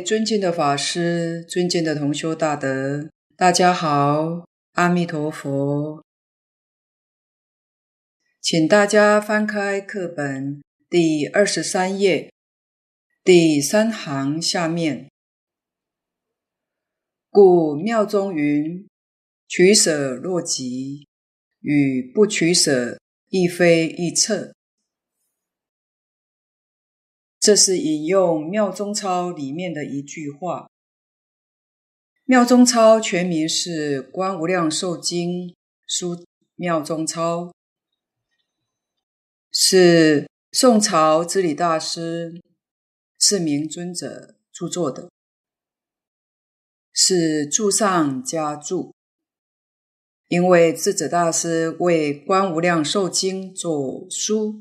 尊敬的法师、尊敬的同修大德，大家好，阿弥陀佛。请大家翻开课本第二十三页第三行下面。故妙中云：“取舍若即，与不取舍，亦非一策。”这是引用《妙中钞》里面的一句话。《妙中钞》全名是《观无量寿经书妙中钞》，是宋朝知礼大师释明尊者著作的，是注上加注。因为智者大师为《观无量寿经》作书。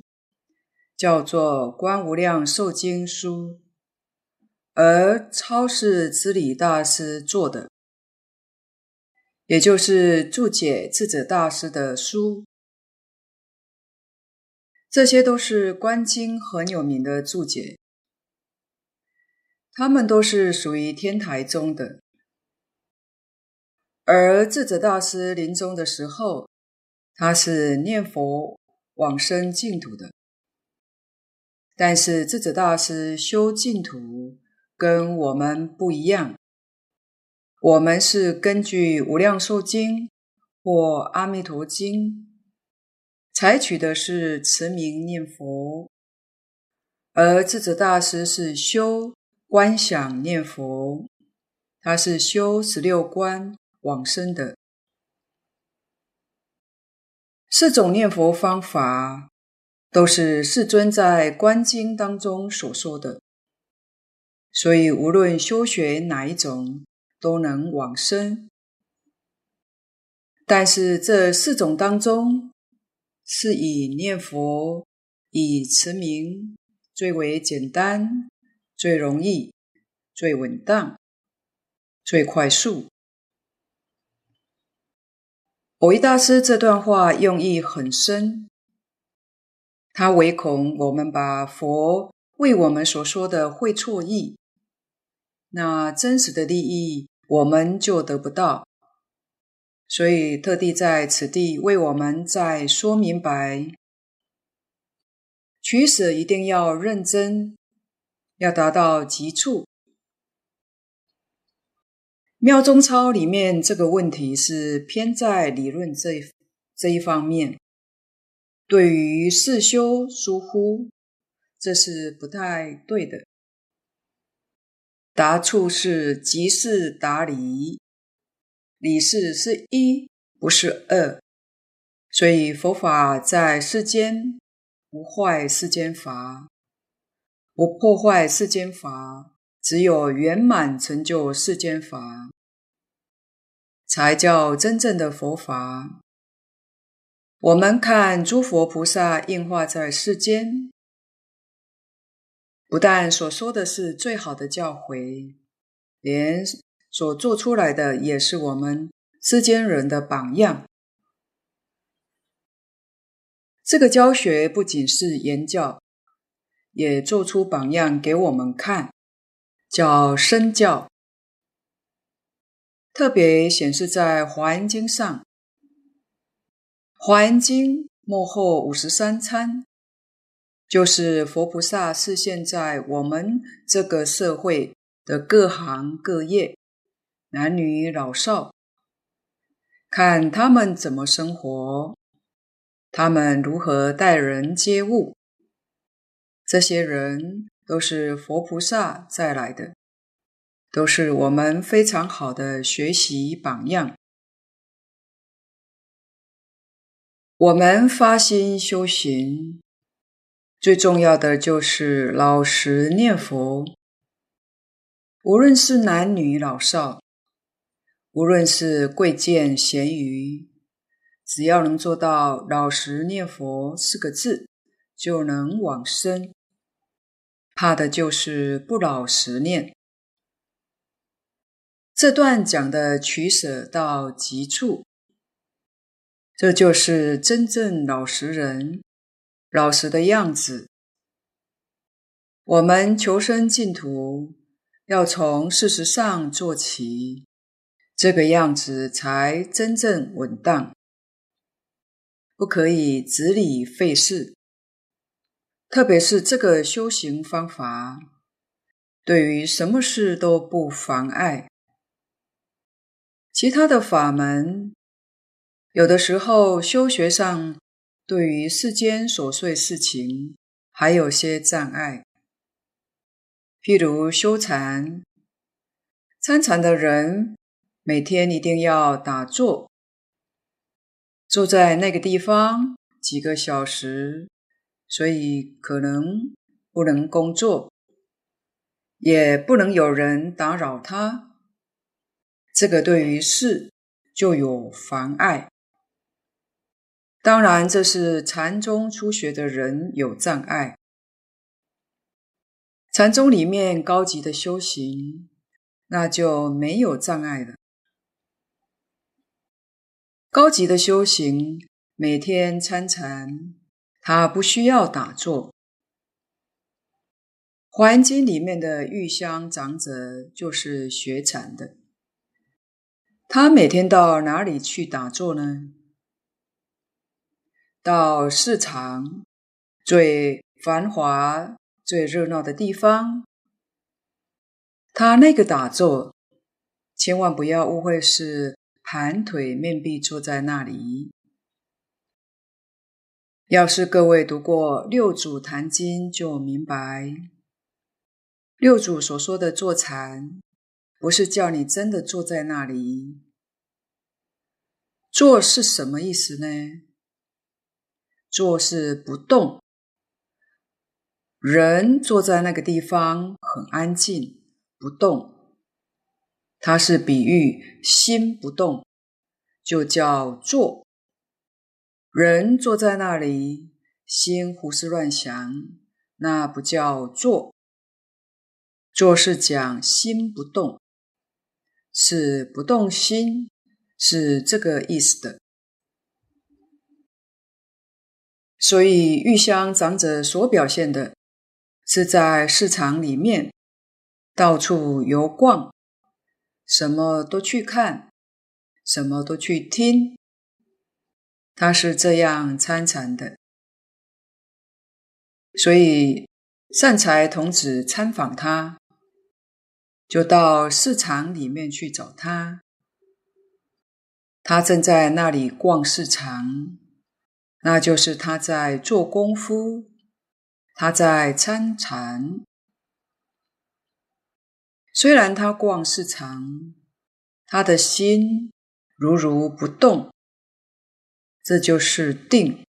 叫做《观无量寿经书》，而钞是知礼大师做的，也就是注解智者大师的书。这些都是观经很有名的注解，他们都是属于天台宗的。而智者大师临终的时候，他是念佛往生净土的。但是智者大师修净土跟我们不一样，我们是根据《无量寿经》或《阿弥陀经》，采取的是持名念佛，而智者大师是修观想念佛，他是修十六观往生的，四种念佛方法。都是世尊在观经当中所说的，所以无论修学哪一种，都能往生。但是这四种当中，是以念佛、以持名最为简单、最容易、最稳当、最快速。蕅益大师这段话用意很深。他唯恐我们把佛为我们所说的会错意，那真实的利益我们就得不到，所以特地在此地为我们再说明白：取舍一定要认真，要达到极处。妙中钞里面这个问题是偏在理论这这一方面。对于事修疏忽，这是不太对的。达处是即是达理，理事是一，不是二。所以佛法在世间，不坏世间法，不破坏世间法，只有圆满成就世间法，才叫真正的佛法。我们看诸佛菩萨应化在世间，不但所说的是最好的教诲，连所做出来的也是我们世间人的榜样。这个教学不仅是言教，也做出榜样给我们看，叫身教，特别显示在《华严经》上。《华严经》幕后五十三参，就是佛菩萨示现在我们这个社会的各行各业、男女老少，看他们怎么生活，他们如何待人接物。这些人都是佛菩萨再来的，都是我们非常好的学习榜样。我们发心修行，最重要的就是老实念佛。无论是男女老少，无论是贵贱咸愚，只要能做到老实念佛四个字，就能往生。怕的就是不老实念。这段讲的取舍到极处。这就是真正老实人，老实的样子。我们求生净土，要从事实上做起，这个样子才真正稳当。不可以执理费事，特别是这个修行方法，对于什么事都不妨碍。其他的法门，有的时候修学上对于世间琐碎事情还有些障碍。譬如修禅，参禅的人每天一定要打坐，坐在那个地方几个小时，所以可能不能工作，也不能有人打扰他。这个对于事就有妨碍。当然，这是禅宗初学的人有障碍。禅宗里面高级的修行，那就没有障碍了。高级的修行，每天参禅，他不需要打坐。《华严经》里面的玉香长者就是学禅的，他每天到哪里去打坐呢？到市场最繁华。最热闹的地方，他那个打坐，千万不要误会是盘腿面壁坐在那里。要是各位读过《六祖坛经》，就明白，六祖所说的坐禅，不是叫你真的坐在那里。坐是什么意思呢？坐是不动。人坐在那个地方很安静，不动。它是比喻心不动，就叫坐。人坐在那里，心胡思乱想，那不叫坐。坐是讲心不动，是不动心，是这个意思的。所以玉香长者所表现的。是在市场里面到处游逛，什么都去看，什么都去听。他是这样参禅的，所以善财童子参访他，就到市场里面去找他。他正在那里逛市场，那就是他在做功夫。他在参禅，虽然他逛市场，他的心如如不动，这就是定，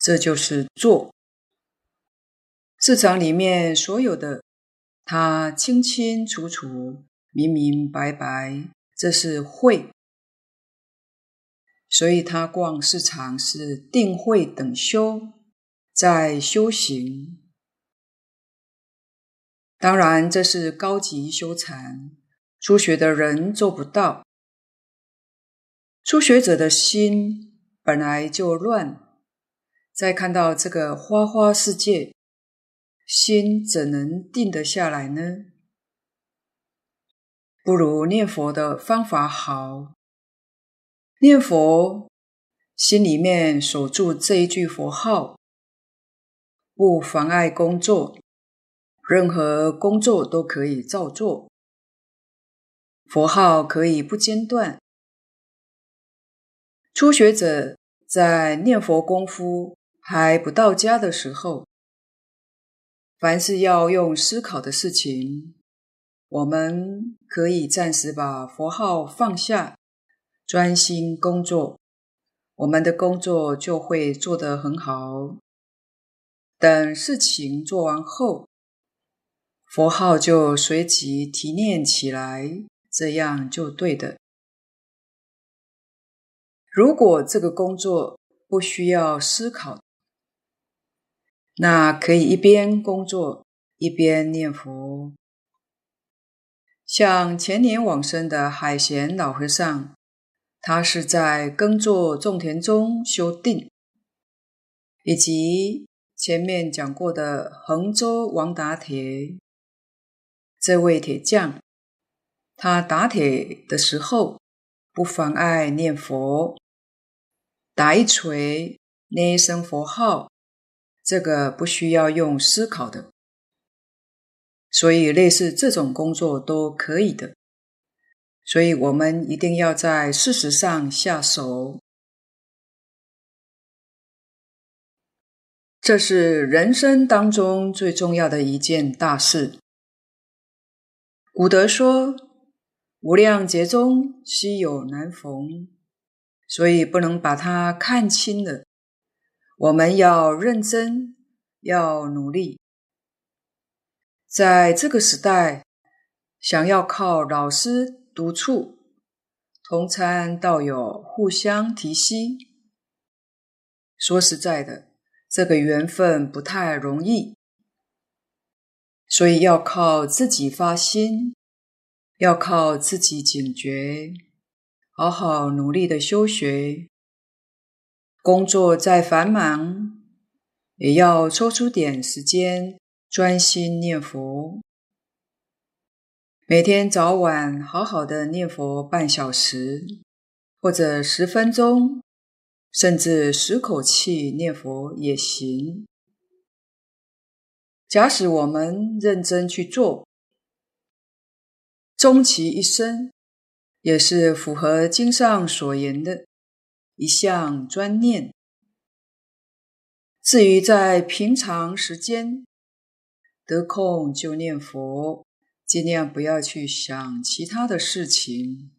这就是坐。市场里面所有的，他清清楚楚、明明白白，这是慧。所以他逛市场是定慧等修。在修行，当然这是高级修禅，初学的人做不到。初学者的心本来就乱，再看到这个花花世界，心怎能定得下来呢？不如念佛的方法好，念佛，心里面守住这一句佛号。不妨碍工作，任何工作都可以照做。佛号可以不间断。初学者在念佛功夫还不到家的时候，凡是要用思考的事情，我们可以暂时把佛号放下，专心工作，我们的工作就会做得很好。等事情做完后，佛号就随即提念起来，这样就对的。如果这个工作不需要思考，那可以一边工作一边念佛。像前年往生的海贤老和尚，他是在耕作种田中修定，以及。前面讲过的衡州王达铁，这位铁匠，他打铁的时候不妨碍念佛，打一锤，念一声佛号，这个不需要用思考的。所以，类似这种工作都可以的。所以我们一定要在事实上下手。这是人生当中最重要的一件大事。古德说：“无量劫中，稀有难逢。”所以不能把它看轻了。我们要认真，要努力。在这个时代，想要靠老师督促、同参道友互相提携，说实在的。这个缘分不太容易，所以要靠自己发心，要靠自己警觉，好好努力的修学。工作再繁忙，也要抽出点时间专心念佛。每天早晚好好的念佛半小时，或者十分钟。甚至十口气念佛也行。假使我们认真去做，终其一生也是符合经上所言的，一项专念。至于在平常时间得空就念佛，尽量不要去想其他的事情，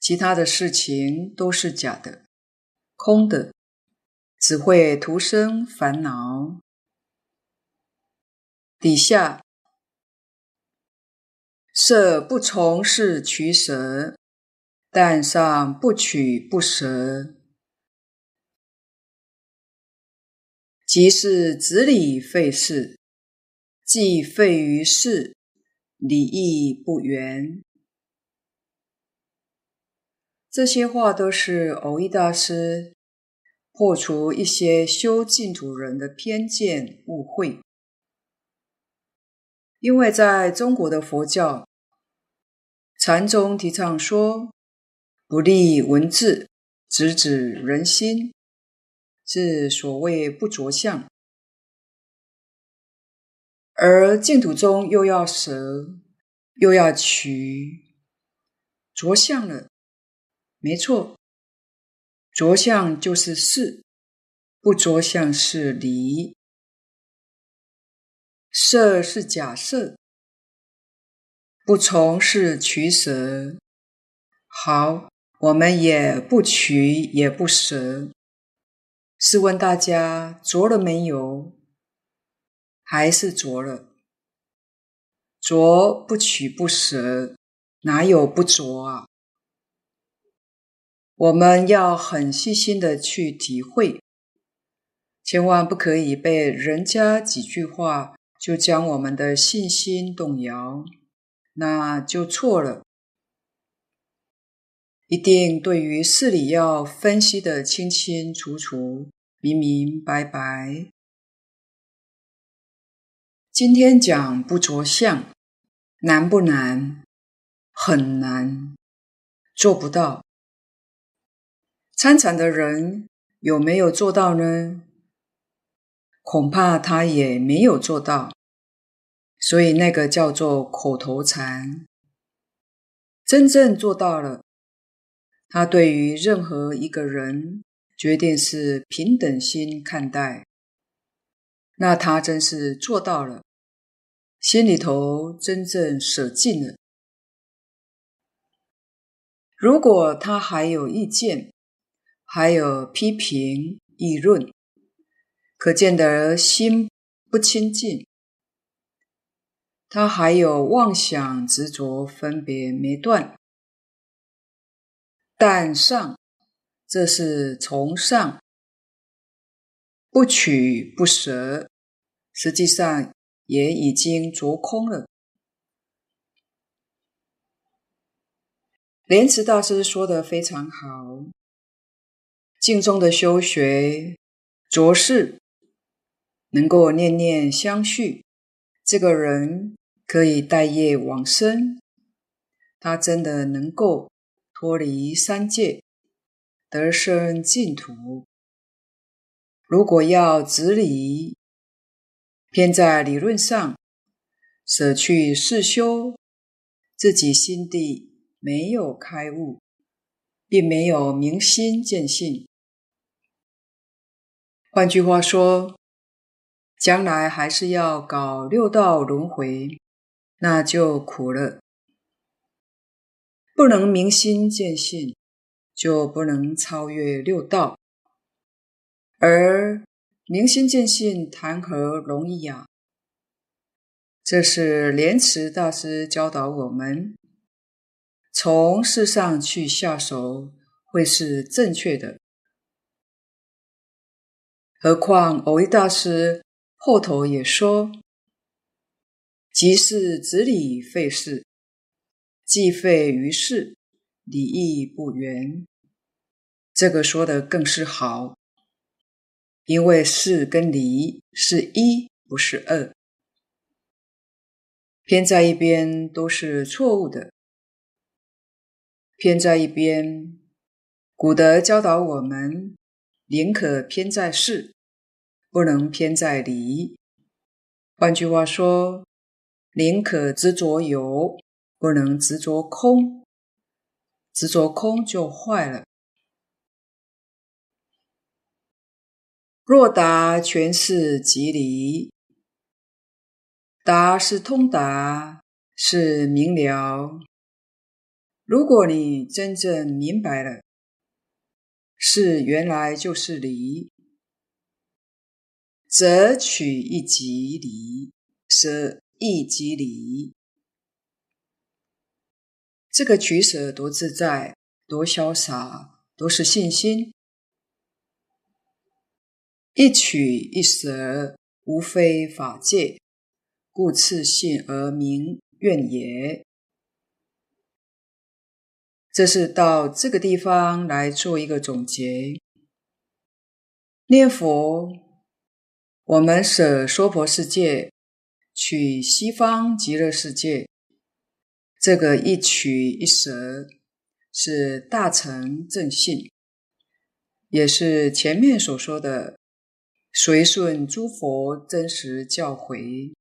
其他的事情都是假的。空的，只会徒生烦恼。底下，设不从事取舍，但上不取不舍，即是执理废事，即废于事，理亦不圆。这些话都是蕅益大师破除一些修净土人的偏见误会，因为在中国的佛教禅宗提倡说“不立文字，直指人心”，是所谓不着相，而净土中又要舍，又要取，着相了。没错，着相就是事，不着相是理。设是假设，不从是取舍。好，我们也不取，也不舍。试问大家着了没有？还是着了？着不取不舍，哪有不着啊？我们要很细心的去体会，千万不可以被人家几句话就将我们的信心动摇，那就错了。一定对于事理要分析得清清楚楚、明明白白。今天讲不着相，难不难？很难，做不到。参禅的人有没有做到呢？恐怕他也没有做到，所以那个叫做口头禅。真正做到了，他对于任何一个人，决定是平等心看待，那他真是做到了，心里头真正舍尽了。如果他还有意见，还有批评、议论，可见得心不清净。他还有妄想、执着、分别没断。但上，这是从上，不取不舍，实际上也已经着空了。莲池大师说得非常好。净中的修学，着事能够念念相续，这个人可以带业往生，他真的能够脱离三界，得生净土。如果要执理，偏在理论上，舍去世修，自己心地没有开悟，并没有明心见性。换句话说，将来还是要搞六道轮回，那就苦了。不能明心见性，就不能超越六道。而明心见性谈何容易呀？这是莲池大师教导我们，从事上去下手会是正确的。何况蕅益大师后头也说：“即是子理废事，既废于事，理亦不圆。”这个说的更是好。因为事跟理是一，不是二，偏在一边都是错误的。偏在一边，古德教导我们，宁可偏在事，不能偏在理。换句话说，宁可执着有，不能执着空。执着空就坏了。若达全是即离，达是通达，是明了。如果你真正明白了，是原来就是离，则取一即离，舍一即离。这个取舍多自在，多潇洒，多是信心。一取一舍，无非法界，故次信而明愿也。这是到这个地方来做一个总结。念佛，我们舍娑婆世界，取西方极乐世界。这个一取一舍，是大乘正信，也是前面所说的。随顺诸佛真实教诲，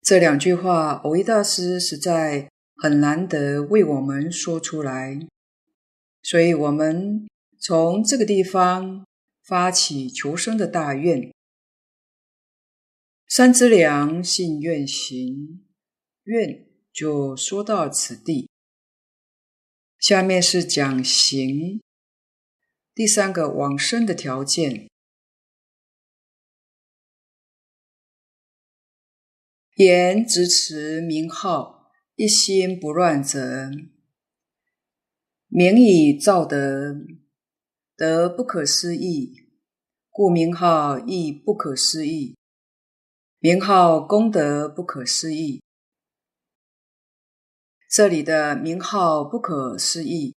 这两句话，蕅益大师实在很难得为我们说出来，所以我们从这个地方发起求生的大愿。三资粮信愿行，愿就说到此地，下面是讲行。第三个往生的条件，言执持名号，一心不乱者，名以造德，德不可思议，故名号亦不可思议。名号功德不可思议，这里的名号不可思议，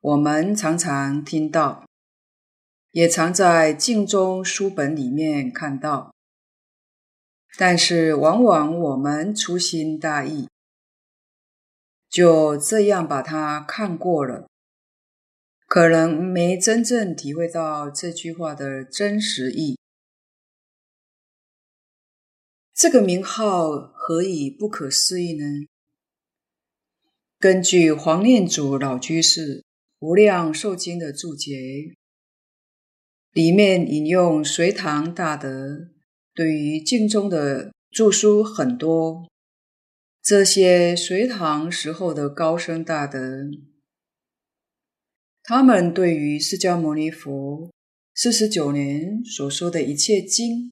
我们常常听到。也常在经中书本里面看到，但是往往我们粗心大意，就这样把它看过了，可能没真正体会到这句话的真实意。这个名号何以不可思议呢？根据黄念祖老居士《无量寿经》的注解。里面引用隋唐大德对于经中的著书很多，这些隋唐时候的高僧大德，他们对于释迦牟尼佛四十九年所说的一切经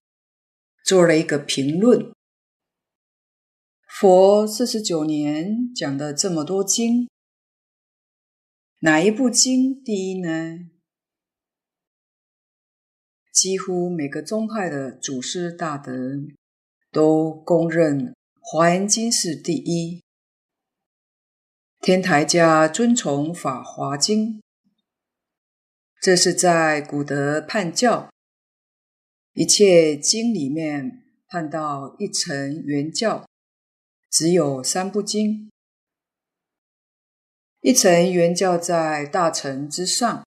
做了一个评论。佛四十九年讲的这么多经，哪一部经第一呢？几乎每个宗派的祖师大德都公认《华严经》是第一，天台家尊崇《法华经》，这是在古德判教一切经里面判到一层原教只有三部经，一层原教在大乘之上。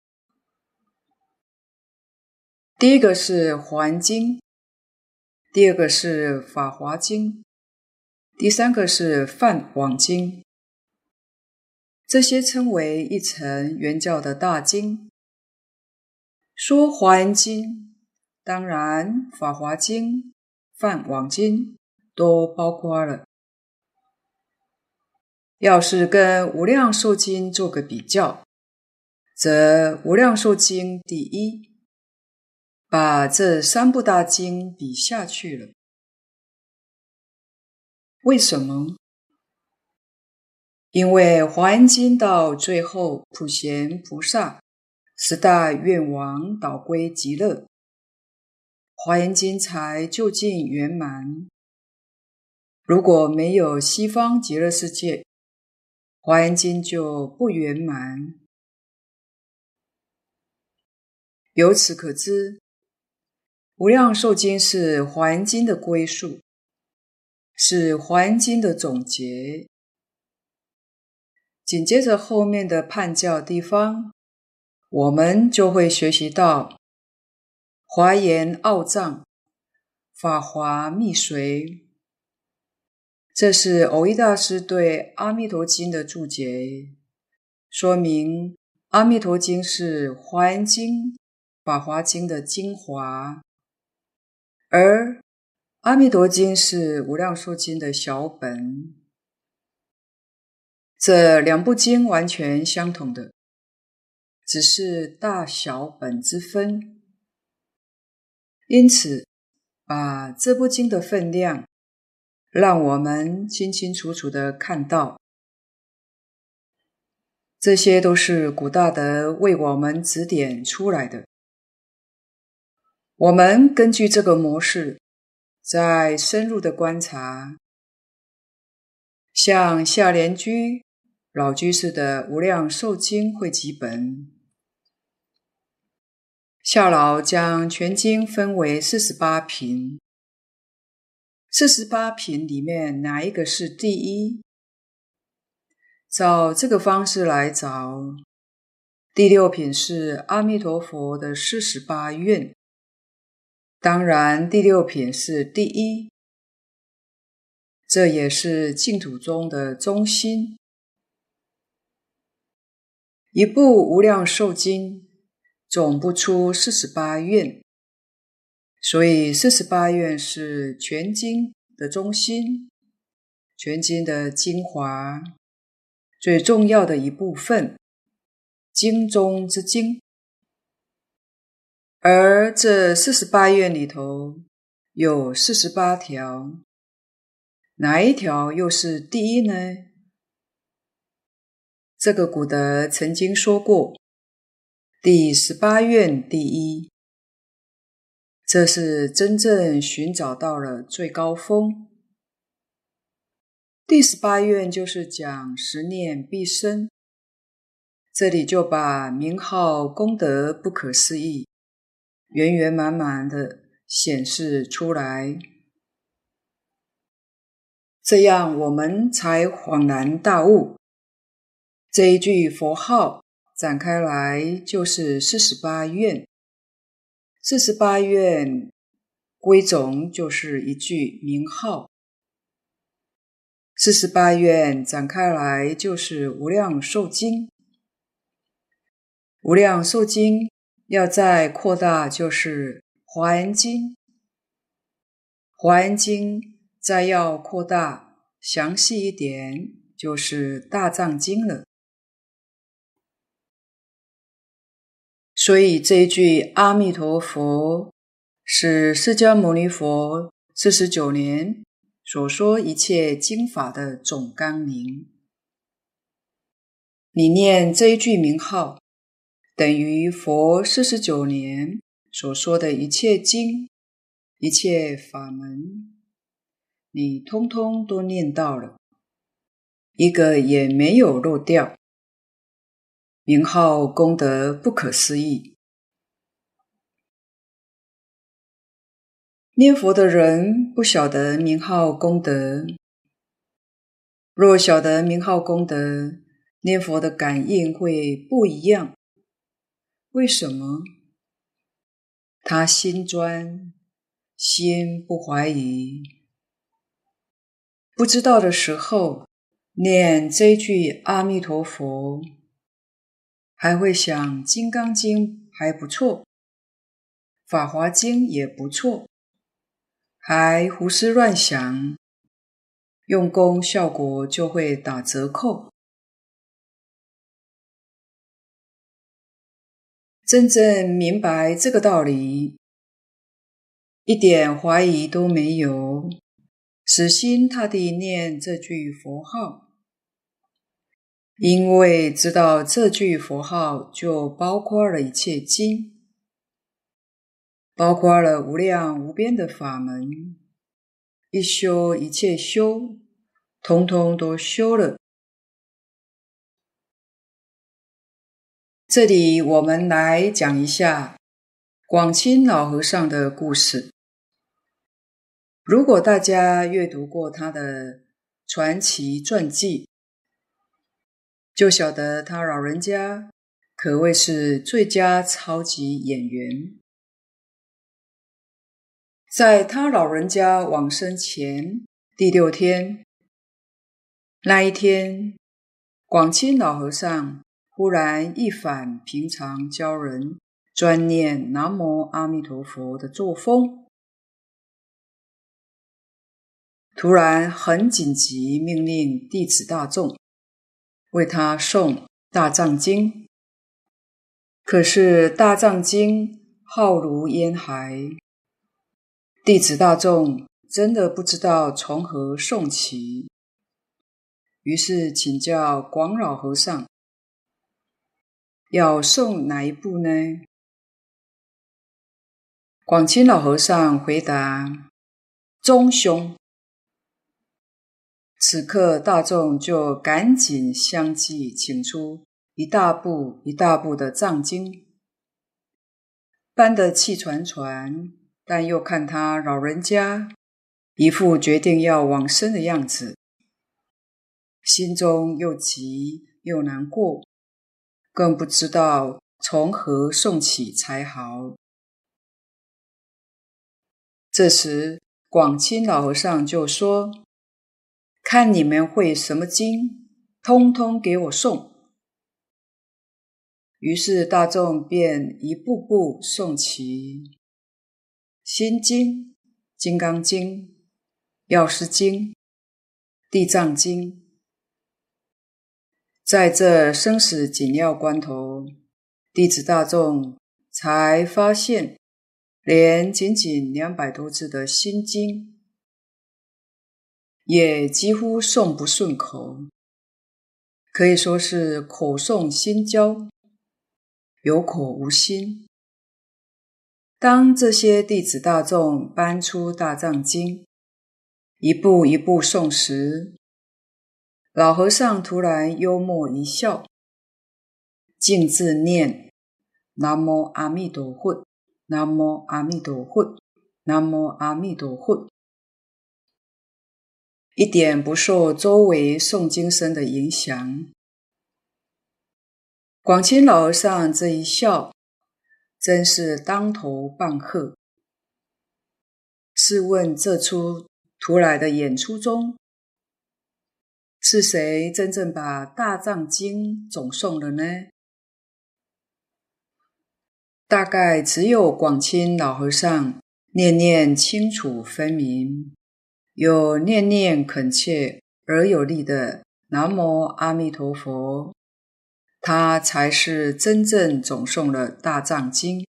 第一个是《华严经》，第二个是《法华经》，第三个是《梵网经》。这些称为一层原教的大经。说《华严经》，当然《法华经》、《梵网经》都包括了。要是跟《无量寿经》做个比较，则《无量寿经》第一。把这三部大经比下去了，为什么？因为《华严经》到最后，普贤菩萨十大愿王导归极乐，《华严经》才究竟圆满。如果没有西方极乐世界，《华严经》就不圆满。由此可知。无量寿经是华严经的归宿，是华严经的总结。紧接着后面的判教地方，我们就会学习到华严奥藏、法华密随。这是蕅益大师对《阿弥陀经》的注解，说明《阿弥陀经》是华严经、法华经的精华。而《阿弥陀经》是《无量寿经》的小本，这两部经完全相同的，只是大小本之分。因此，把这部经的分量，让我们清清楚楚地看到，这些都是古大德为我们指点出来的。我们根据这个模式，再深入的观察，像夏莲居老居士的《无量寿经汇集本》，夏老将全经分为四十八品，四十八品里面哪一个是第一？照这个方式来找，第六品是阿弥陀佛的四十八愿。当然，第六品是第一，这也是净土宗的中心。一部《无量寿经》总不出四十八愿，所以四十八愿是全经的中心，全经的精华，最重要的一部分，经中之经。而这四十八愿里头有四十八条，哪一条又是第一呢？这个古德曾经说过：“第十八愿第一。”这是真正寻找到了最高峰。第十八愿就是讲十念必生，这里就把名号功德不可思议。圆圆满满的显示出来，这样我们才恍然大悟。这一句佛号展开来就是四十八愿，四十八愿归总就是一句名号，四十八愿展开来就是无量寿经，无量寿经。要再扩大，就是《华严经》；《华严经》再要扩大详细一点，就是《大藏经》了。所以这一句“阿弥陀佛”是释迦牟尼佛四十九年所说一切经法的总纲领。你念这一句名号。等于佛四十九年所说的一切经、一切法门，你通通都念到了，一个也没有漏掉。名号功德不可思议。念佛的人不晓得名号功德，若晓得名号功德，念佛的感应会不一样。为什么？他心专，心不怀疑。不知道的时候，念这句阿弥陀佛，还会想《金刚经》还不错，《法华经》也不错，还胡思乱想，用功效果就会打折扣。真正明白这个道理，一点怀疑都没有，死心塌地念这句佛号，因为知道这句佛号就包括了一切经，包括了无量无边的法门，一修一切修，通通都修了。这里我们来讲一下广钦老和尚的故事。如果大家阅读过他的传奇传记，就晓得他老人家可谓是最佳超级演员。在他老人家往生前第六天，那一天，广钦老和尚。忽然一反平常教人专念南无阿弥陀佛的作风，突然很紧急命令弟子大众为他诵大藏经。可是大藏经浩如烟海，弟子大众真的不知道从何诵起，于是请教广老和尚。要诵哪一部呢？广清老和尚回答：“中凶。”此刻大众就赶紧相继请出一大部一大部的藏经，搬得气喘喘，但又看他老人家一副决定要往生的样子，心中又急又难过。更不知道从何诵起才好。这时，广钦老和尚就说：“看你们会什么经，通通给我诵。”于是大众便一步步诵起《心经》《金刚经》《药师经》《地藏经》。在这生死紧要关头，弟子大众才发现，连仅仅两百多字的心经，也几乎诵不顺口，可以说是口诵心焦，有口无心。当这些弟子大众搬出大藏经，一步一步诵时，老和尚突然幽默一笑，径自念“南无阿弥陀佛，南无阿弥陀佛，南无阿弥陀佛”，一点不受周围诵经声的影响。广钦老和尚这一笑，真是当头棒喝。试问这出突来的演出中，是谁真正把大藏经总诵了呢？大概只有广钦老和尚念念清楚分明，有念念恳切而有力的南无阿弥陀佛，他才是真正总诵了大藏经。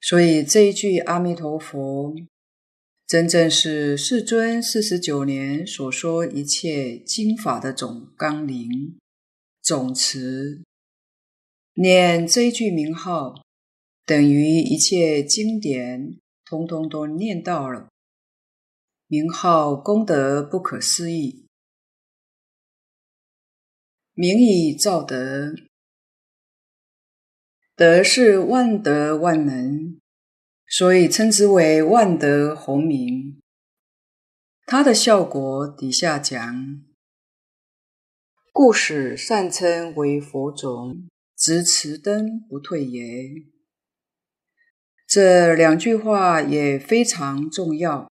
所以这一句阿弥陀佛。真正是世尊四十九年所说一切经法的总纲领、总词。念这一句名号，等于一切经典通通都念到了。名号功德不可思议，名以造德，德是万德万能。所以称之为万德洪名。它的效果底下讲，故使善称为佛种，执持灯不退也。这两句话也非常重要。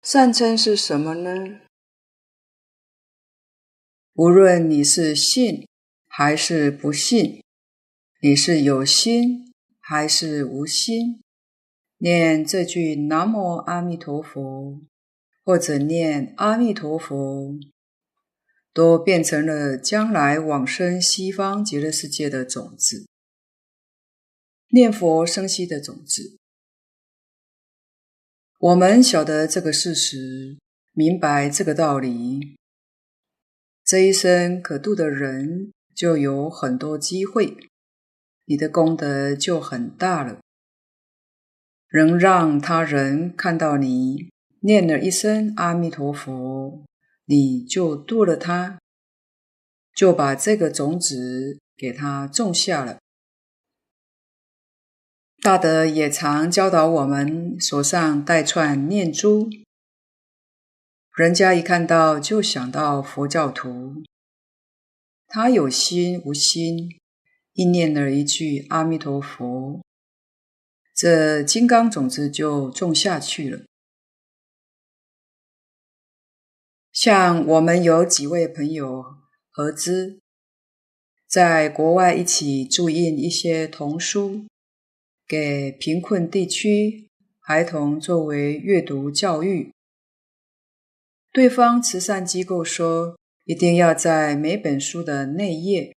善称是什么呢？无论你是信还是不信，你是有心还是无心，念这句“南无阿弥陀佛”或者念“阿弥陀佛”，都变成了将来往生西方极乐世界的种子，念佛生息的种子。我们晓得这个事实，明白这个道理，这一生可度的人就有很多机会，你的功德就很大了。能让他人看到你念了一声阿弥陀佛，你就度了他，就把这个种子给他种下了。大德也常教导我们手上戴串念珠，人家一看到就想到佛教徒，他有心无心，一念了一句阿弥陀佛。这金刚种子就种下去了。像我们有几位朋友合资，在国外一起注印一些童书，给贫困地区孩童作为阅读教育。对方慈善机构说，一定要在每本书的内页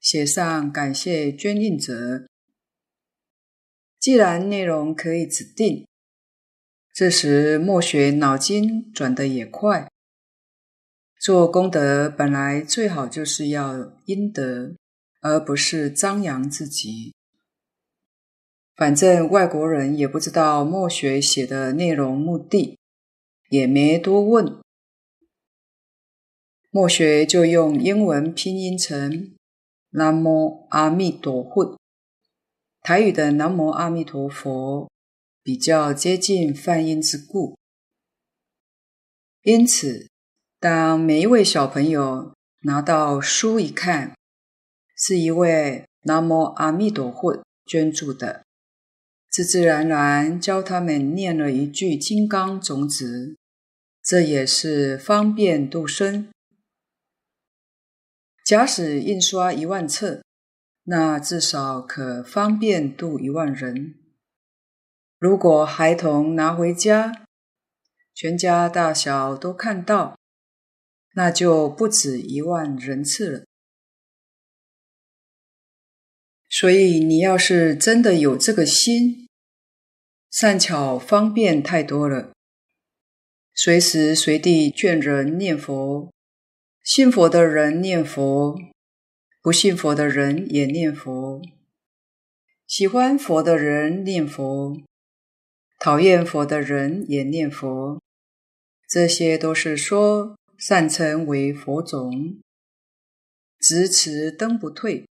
写上感谢捐印者。既然内容可以指定，这时墨学脑筋转得也快。做功德本来最好就是要阴德，而不是张扬自己。反正外国人也不知道墨学写的内容目的，也没多问。墨学就用英文拼音成“南无阿弥陀佛”。台语的“南无阿弥陀佛”比较接近梵音之故，因此，当每一位小朋友拿到书一看，是一位“南无阿弥陀佛”捐助的，自自然然教他们念了一句金刚种子，这也是方便度生。假使印刷一万册。那至少可方便度一万人。如果孩童拿回家，全家大小都看到，那就不止一万人次了。所以，你要是真的有这个心，善巧方便太多了，随时随地劝人念佛，信佛的人念佛。不信佛的人也念佛，喜欢佛的人念佛，讨厌佛的人也念佛，这些都是说善称为佛种，执持灯不退，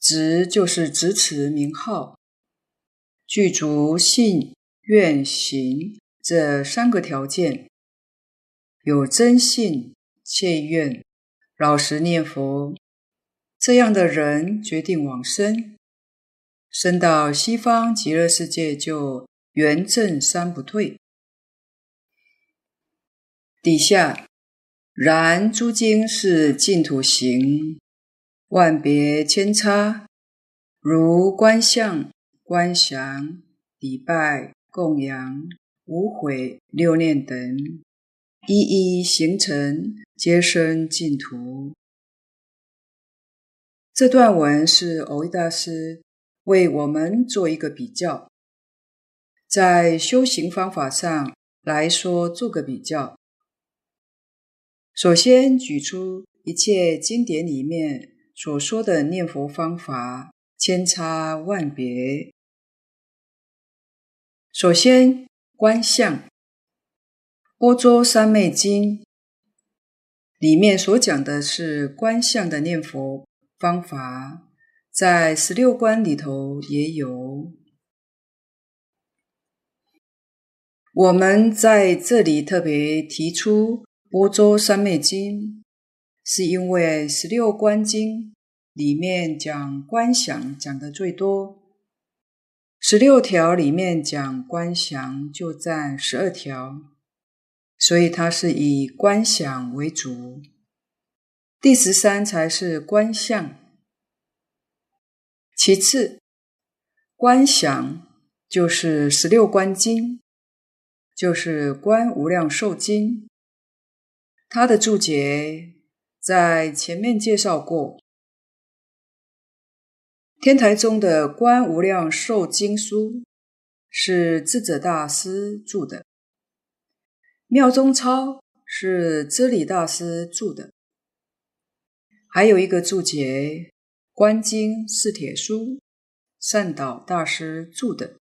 执就是执持名号，具足信愿行这三个条件，有真信切愿。老实念佛，这样的人决定往生，生到西方极乐世界就圆证三不退。底下，然诸经是净土行，万别千差，如观相、观想、礼拜、供养、无悔、六念等。一一形成，皆生净土。这段文是蕅益大师为我们做一个比较，在修行方法上来说做个比较。首先举出一切经典里面所说的念佛方法千差万别。首先观相。《波州三昧经》里面所讲的是观相的念佛方法，在十六观里头也有。我们在这里特别提出《波州三昧经》，是因为十六观经里面讲观想讲的最多，十六条里面讲观想就占十二条，所以它是以观想为主。第十三才是观相，其次观想就是十六观经，就是《观无量寿经》。它的注解在前面介绍过，天台宗的《观无量寿经书》是智者大师著的，妙中钞是知礼大师著的。还有一个注解，《观经四帖书》，善导大师著的，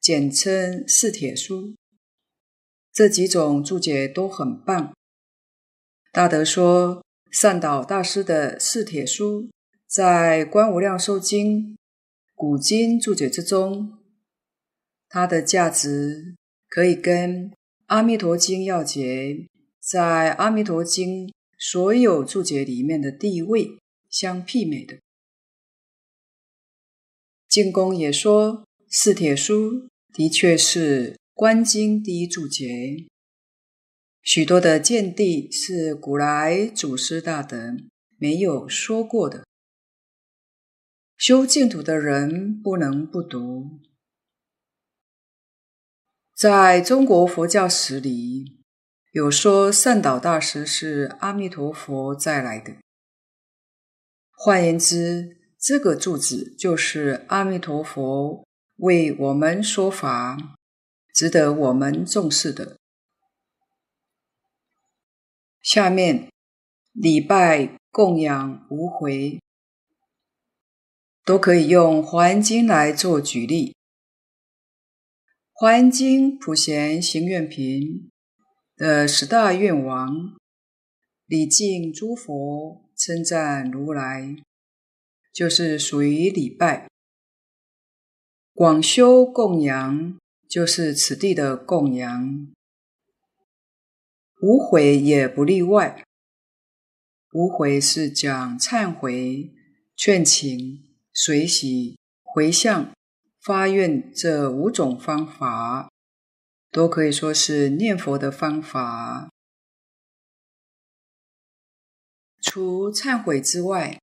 简称四帖书。这几种注解都很棒。大德说，善导大师的四帖书在《观无量寿经》古今注解之中，它的价值可以跟《阿弥陀经要解》在《阿弥陀经》所有注解里面的地位相媲美的，净公也说四帖书的确是观经第一注解，许多的见地是古来祖师大德没有说过的，修净土的人不能不读。在中国佛教史里，有说善导大师是阿弥陀佛再来的，换言之，这个柱子就是阿弥陀佛为我们说法，值得我们重视的。下面礼拜供养无回，都可以用《华严经》来做举例，《华严经》普贤行愿品。的十大愿王，礼敬诸佛，称赞如来，就是属于礼拜；广修供养，就是此地的供养；无悔也不例外。无悔是讲忏悔、劝请、随喜、回向、发愿这五种方法。都可以说是念佛的方法。除忏悔之外，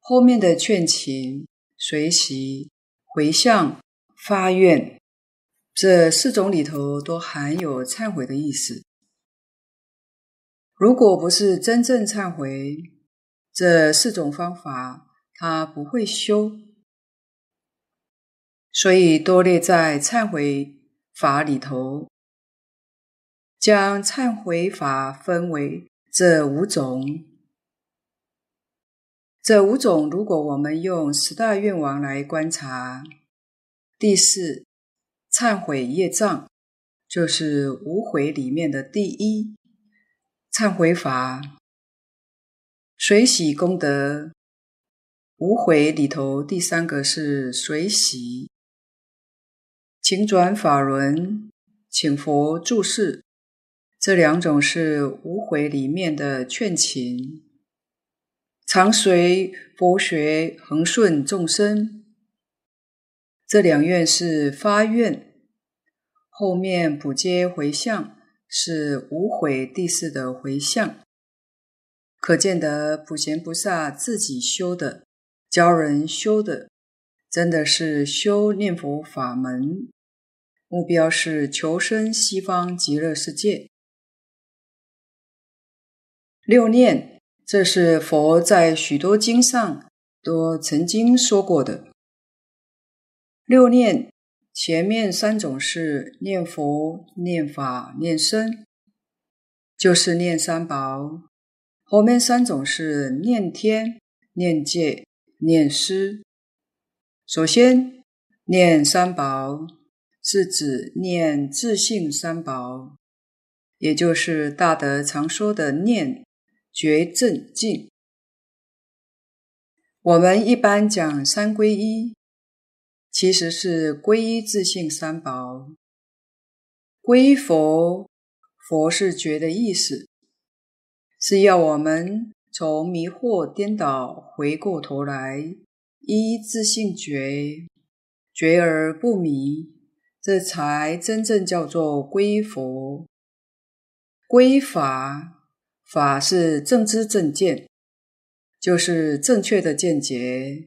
后面的劝请、随喜、回向、发愿这四种里头都含有忏悔的意思。如果不是真正忏悔，这四种方法他不会修，所以多列在忏悔法里头，将忏悔法分为这五种。这五种，如果我们用十大愿望来观察，第四忏悔业障，就是无悔里面的第一忏悔法；随喜功德，无悔里头第三个是随喜。请转法轮，请佛注释，这两种是无悔里面的劝请；常随佛学恒顺众生，这两愿是发愿；后面普皆回向，是无悔第四的回向。可见得普贤菩萨自己修的，教人修的。真的是修念佛法门，目标是求生西方极乐世界。六念，这是佛在许多经上都曾经说过的。六念，前面三种是念佛、念法、念身，就是念三宝；后面三种是念天、念戒、念师。首先，念三宝是指念自性三宝，也就是大德常说的念觉正净。我们一般讲三皈依，其实是皈依自性三宝。皈依佛，佛是觉的意思，是要我们从迷惑颠倒回过头来，一自性觉，觉而不迷，这才真正叫做皈依佛。皈依法，法是正知正见。就是正确的见解，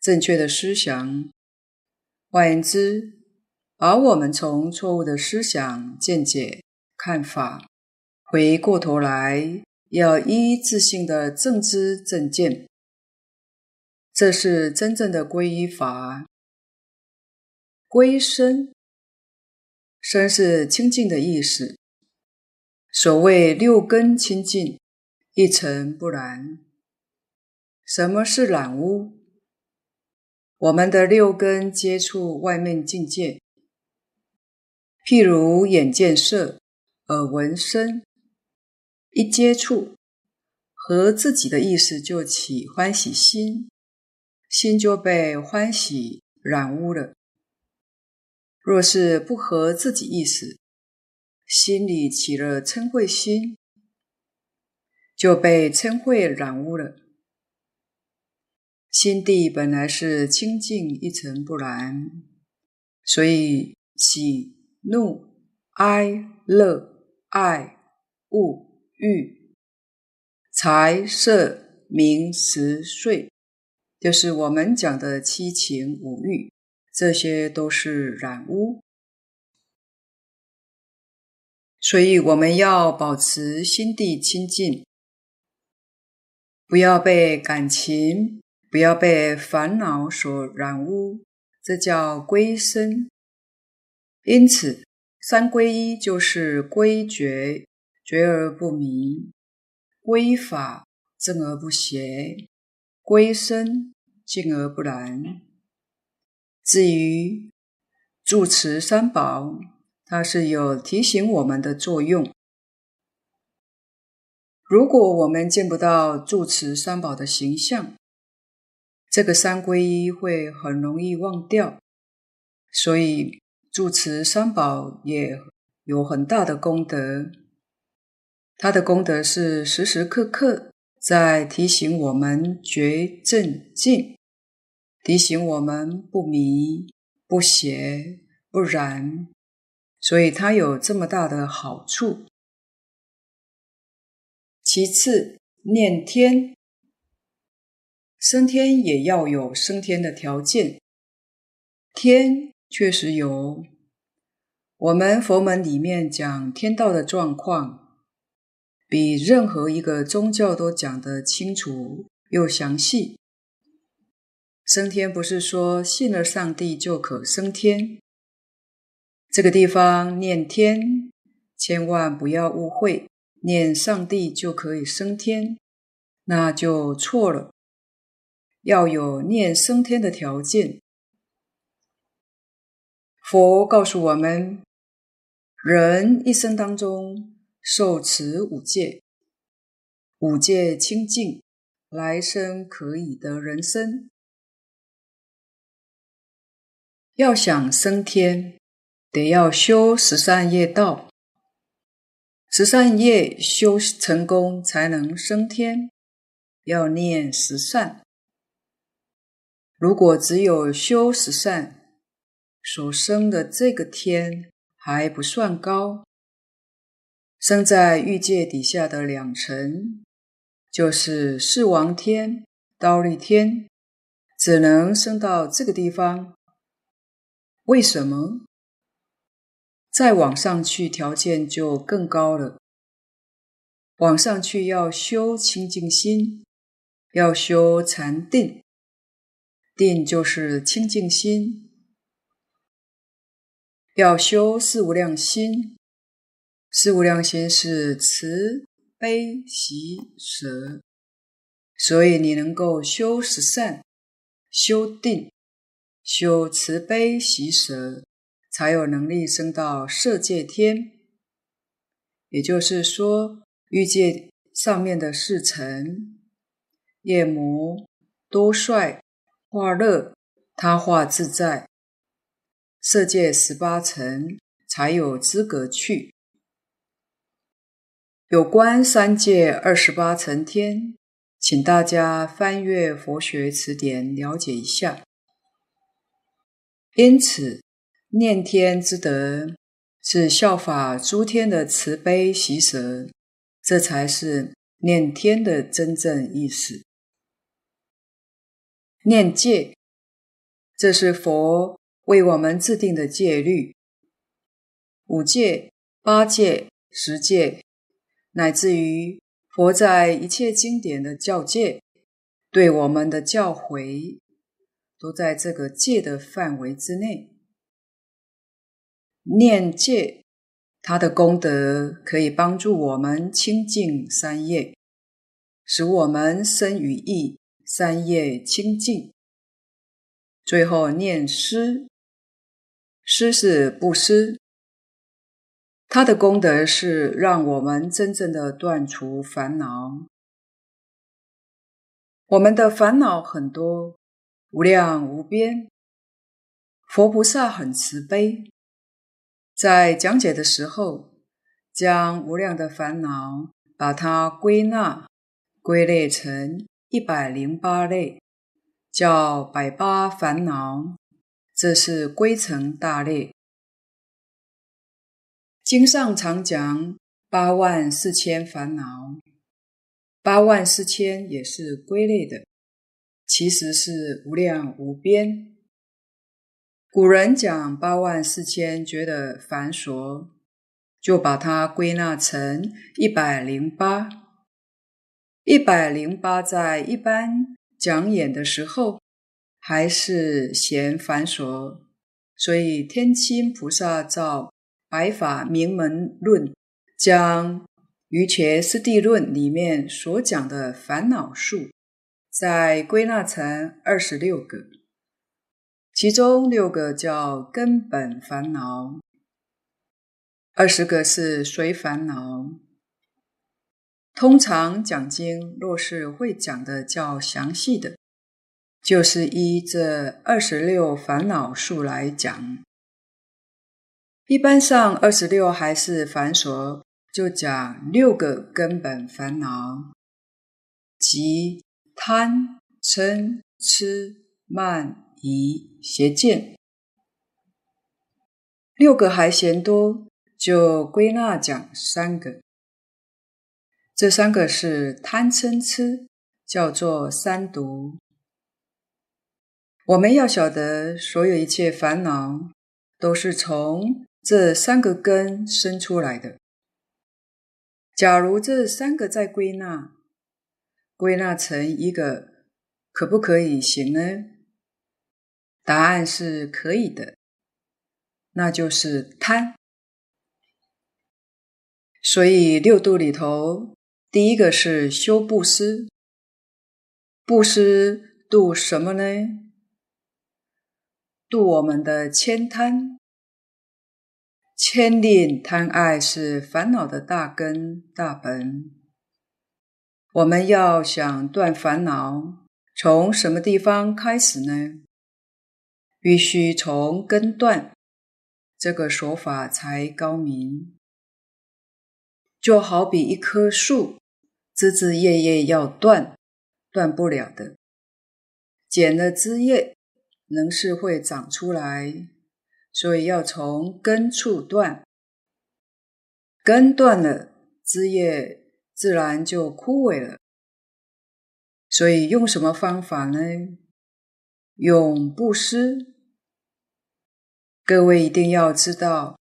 正确的思想。换言之，把我们从错误的思想、见解、看法，回过头来，要依自性的正知正见，这是真正的皈依法。皈身，身是清净的意思。所谓六根清净，一尘不染。什么是染污？我们的六根接触外面境界，譬如眼见色，耳闻声，一接触，和自己的意思就起欢喜心，心就被欢喜染污了。若是不合自己意思，心里起了嗔恚心，就被嗔恚染污了。心地本来是清净一尘不染，所以喜、怒、哀、乐、爱、恶、欲、财、色、名、食、睡，就是我们讲的七情五欲，这些都是染污。所以我们要保持心地清净，不要被感情。不要被烦恼所染污，这叫归身。因此，三归一就是归觉，觉而不迷；皈法，正而不邪；归身，净而不染。至于住持三宝，它是有提醒我们的作用。如果我们见不到住持三宝的形象，这个三皈依会很容易忘掉，所以住持三宝也有很大的功德。他的功德是时时刻刻在提醒我们觉正净，提醒我们不迷、不邪、不染，所以它有这么大的好处。其次，念天。升天也要有升天的条件，天确实有。我们佛门里面讲天道的状况，比任何一个宗教都讲得清楚又详细。升天不是说信了上帝就可升天，这个地方念天，千万不要误会，念上帝就可以升天，那就错了。要有念升天的条件。佛告诉我们，人一生当中受持五戒，五戒清净，来生可以得人身。要想升天，得要修十善业道，十善业修成功才能升天。要念十善。如果只有修十善，所生的这个天还不算高，生在欲界底下的两层，就是四王天、刀立天，只能升到这个地方。为什么？再往上去，条件就更高了。往上去要修清净心，要修禅定。定就是清净心，要修四无量心。四无量心是慈悲喜舍，所以你能够修十善、修定、修慈悲喜舍，才有能力升到色界天。也就是说，欲界上面的四尘、夜魔。多帅、化乐，他化自在，色界十八层才有资格去。有关三界二十八层天，请大家翻阅佛学词典了解一下。因此，念天之德是效法诸天的慈悲喜舍，这才是念天的真正意思。念戒，这是佛为我们制定的戒律，五戒、八戒、十戒，乃至于佛在一切经典的教诫，对我们的教诲。都在这个戒的范围之内。念戒，它的功德可以帮助我们清净三业，使我们身与意三业清净。最后念施，施是布施，它的功德是让我们真正的断除烦恼。我们的烦恼很多。无量无边，佛菩萨很慈悲，在讲解的时候，将无量的烦恼把它归纳、归类成一百零八类，叫百八烦恼，这是归成大类。经上常讲八万四千烦恼，八万四千也是归类的。其实是无量无边。古人讲八万四千觉得繁琐，就把它归纳成一百零八。一百零八在一般讲演的时候还是嫌繁琐，所以天亲菩萨照《白法明门论》将《瑜伽师地论》里面所讲的烦恼数。再归纳成二十六个，其中六个叫根本烦恼，二十个是随烦恼。通常讲经若是会讲的较详细的，就是依这二十六烦恼数来讲。一般上二十六还是繁琐，就讲六个根本烦恼，即。贪、嗔、痴、慢、疑、邪见，六个还嫌多，就归纳讲三个。这三个是贪、嗔、痴，叫做三毒。我们要晓得，所有一切烦恼都是从这三个根生出来的。假如这三个再归纳。归纳成一个，可不可以行呢？答案是可以的，那就是贪。所以六度里头，第一个是修布施。布施度什么呢？度我们的慳贪。慳吝贪爱是烦恼的大根大本。我们要想断烦恼，从什么地方开始呢？必须从根断，这个说法才高明。就好比一棵树，枝枝叶叶要断，断不了的。剪了枝叶，仍是会长出来，所以要从根处断。根断了，枝叶。自然就枯萎了。所以用什么方法呢？用布施。各位一定要知道，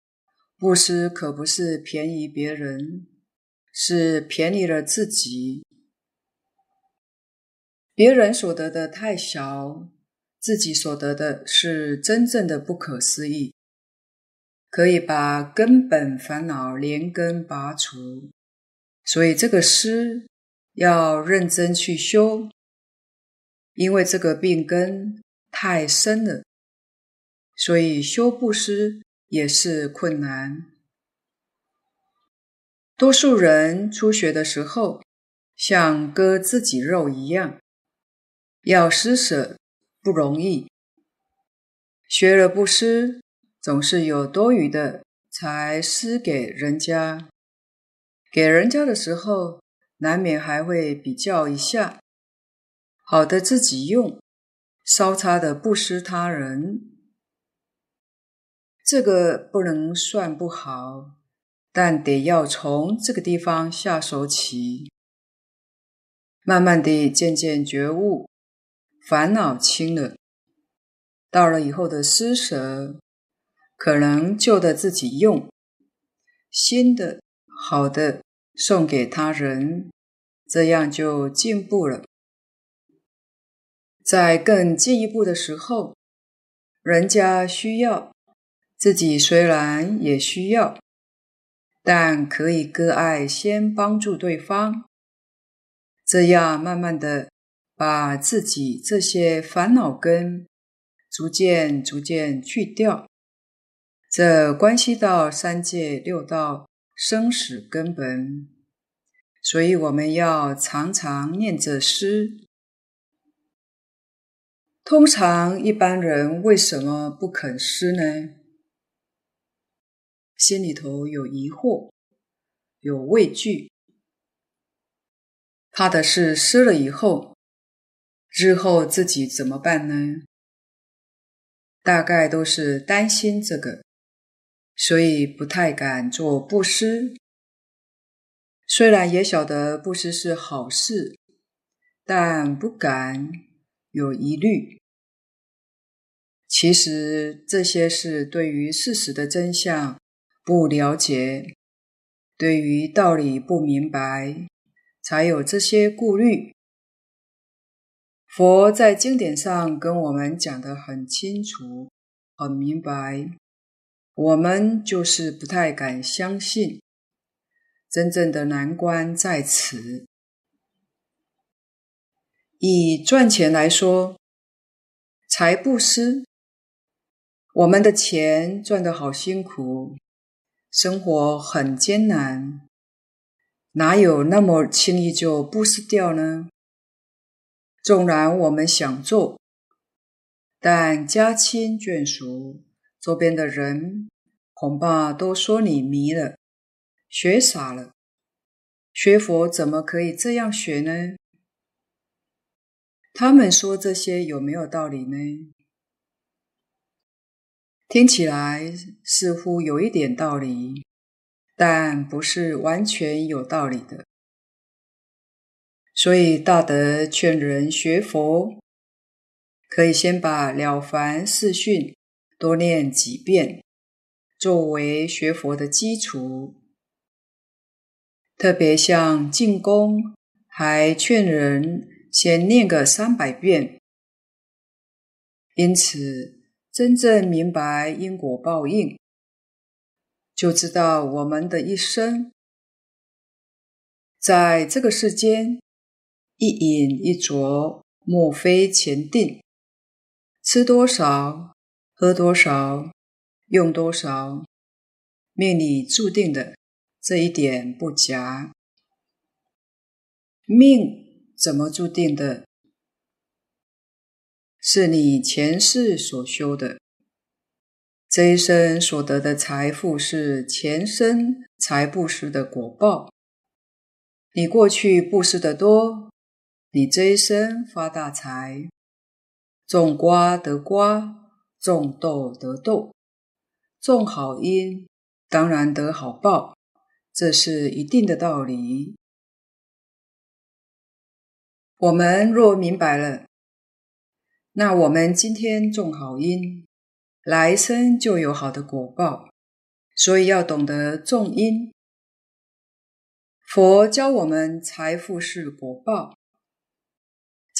布施可不是便宜别人，是便宜了自己。别人所得的太小，自己所得的是真正的不可思议，可以把根本烦恼连根拔除。所以这个施要认真去修，因为这个病根太深了，所以修布施也是困难。多数人初学的时候，像割自己肉一样，要施舍不容易。学了布施，总是有多余的才施给人家。给人家的时候，难免还会比较一下，好的自己用，稍差的不施他人。这个不能算不好，但得要从这个地方下手起，慢慢地渐渐觉悟，烦恼轻了，到了以后的施舍，可能旧的自己用，新的。好的，送给他人，这样就进步了。在更进一步的时候，人家需要，自己虽然也需要，但可以割爱先帮助对方，这样慢慢的把自己这些烦恼根逐渐逐渐去掉，这关系到三界六道。生死根本，所以我们要常常念着诗。通常一般人为什么不肯施呢？心里头有疑惑，有畏惧，怕的是施了以后，日后自己怎么办呢？大概都是担心这个。所以不太敢做布施，虽然也晓得布施是好事，但不敢，有疑虑。其实这些是对于事实的真相不了解，对于道理不明白，才有这些顾虑。佛在经典上跟我们讲得很清楚，很明白。我们就是不太敢相信，真正的难关在此。以赚钱来说，财布施，我们的钱赚得好辛苦，生活很艰难，哪有那么轻易就布施掉呢？纵然我们想做，但家亲眷属。周边的人恐怕都说你迷了，学傻了。学佛怎么可以这样学呢？他们说这些有没有道理呢？听起来似乎有一点道理，但不是完全有道理的。所以大德劝人学佛，可以先把《了凡四训》。多念几遍，作为学佛的基础。特别像进宫，还劝人先念个三百遍。因此，真正明白因果报应，就知道我们的一生，在这个世间，一饮一啄，莫非前定，吃多少，喝多少，用多少，命里注定的，这一点不假。命怎么注定的？是你前世所修的，这一生所得的财富是前生财布施的果报。你过去布施的多，你这一生发大财，种瓜得瓜。种豆得豆，种好因，当然得好报，这是一定的道理。我们若明白了，那我们今天种好因，来生就有好的果报。所以要懂得种因。佛教我们财富是果报，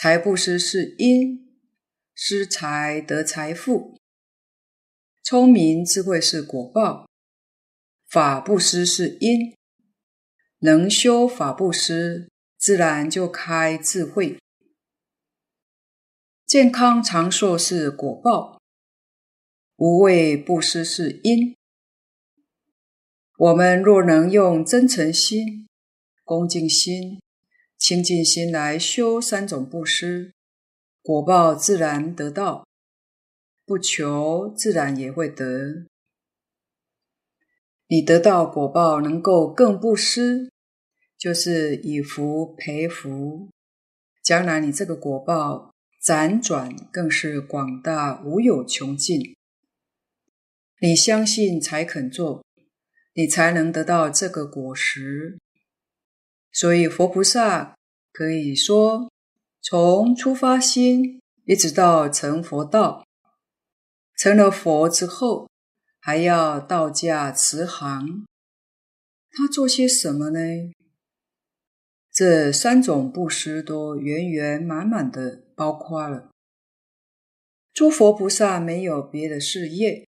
财布施是因。施财得财富，聪明智慧是果报，法布施是因，能修法布施，自然就开智慧。健康长寿是果报，无畏布施是因。我们若能用真诚心、恭敬心、清净心来修三种布施。果报自然得到；不求，自然也会得。你得到果报，能够更布施，就是以福培福。将来你这个果报辗转，更是广大无有穷尽。你相信才肯做，你才能得到这个果实。所以佛菩萨可以说，从出发心一直到成佛道，成了佛之后。还要道驾慈航，他做些什么呢？这三种布施都圆圆满满的包括了。诸佛菩萨没有别的事业，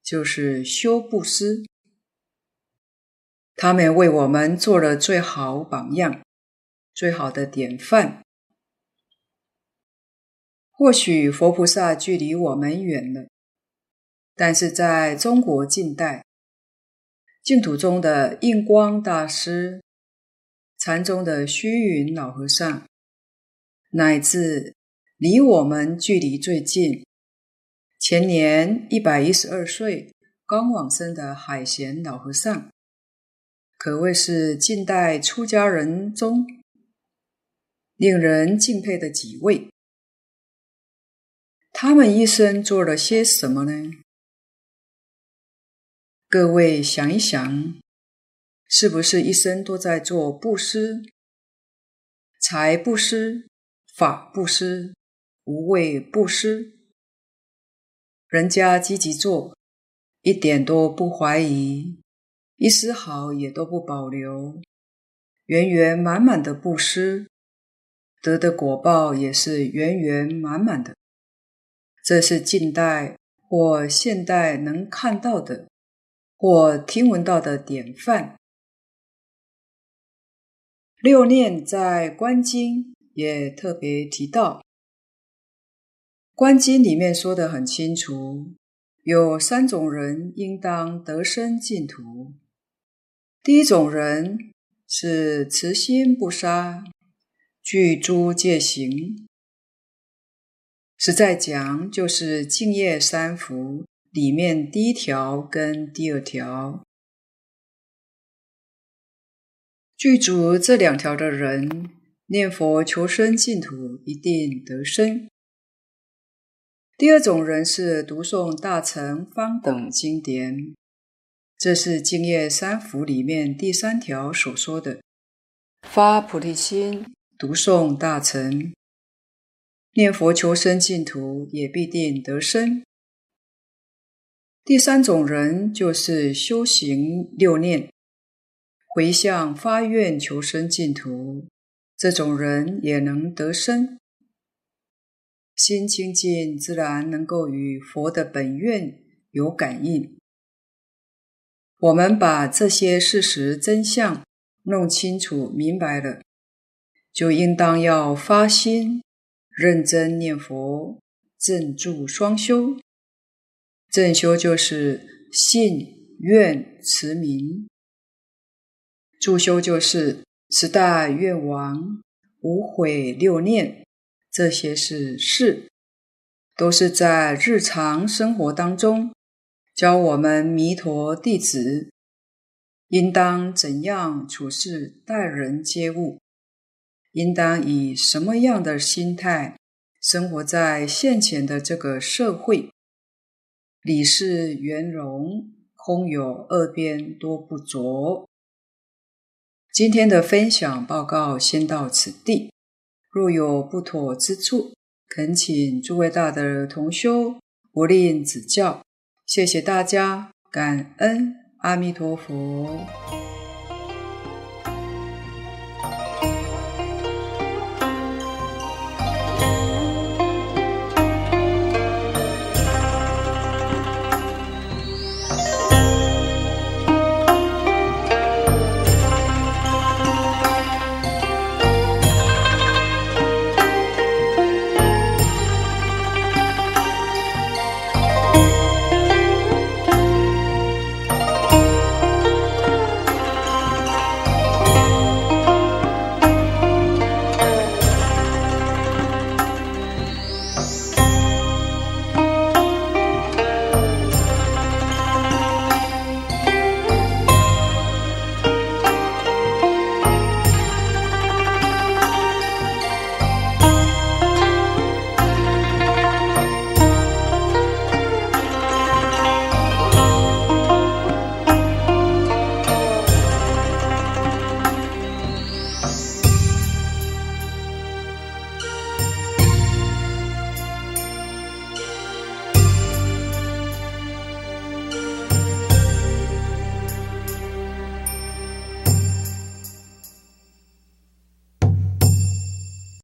就是修布施。他们为我们做了最好榜样，最好的典范。或许佛菩萨距离我们远了。但是在中国近代，净土中的印光大师、禅宗的虚云老和尚，乃至离我们距离最近，前年一百一十二岁刚往生的海贤老和尚，可谓是近代出家人中令人敬佩的几位。他们一生做了些什么呢？各位想一想，是不是一生都在做布施、财布施、法布施、无畏布施？人家积极做，一点都不怀疑，一丝毫也都不保留，圆圆满满的布施，得的果报也是圆圆满满的。这是近代或现代能看到的。或听闻到的典范，六念在《观经》也特别提到，《观经》里面说得很清楚，有三种人应当得生净土。第一种人是慈心不杀，具诸戒行，实在讲就是净业三福。里面第一条跟第二条，具足这两条的人，念佛求生净土，一定得生。第二种人是读诵大乘方等经典，这是净业三福里面第三条所说的，发菩提心，读诵大乘，念佛求生净土，也必定得生。第三种人就是修行六念，回向发愿求生净土，这种人也能得生。心清净，自然能够与佛的本愿有感应。我们把这些事实真相弄清楚明白了，就应当要发心，认真念佛，正住双修。正修就是信愿持名，助修就是十大愿王、无悔六念，这些是事，都是在日常生活当中教我们弥陀弟子应当怎样处事待人接物，应当以什么样的心态生活在现前的这个社会。理事圆融，空有二边多不着。今天的分享报告先到此地，若有不妥之处，恳请诸位大德同修不吝指教。谢谢大家，感恩阿弥陀佛。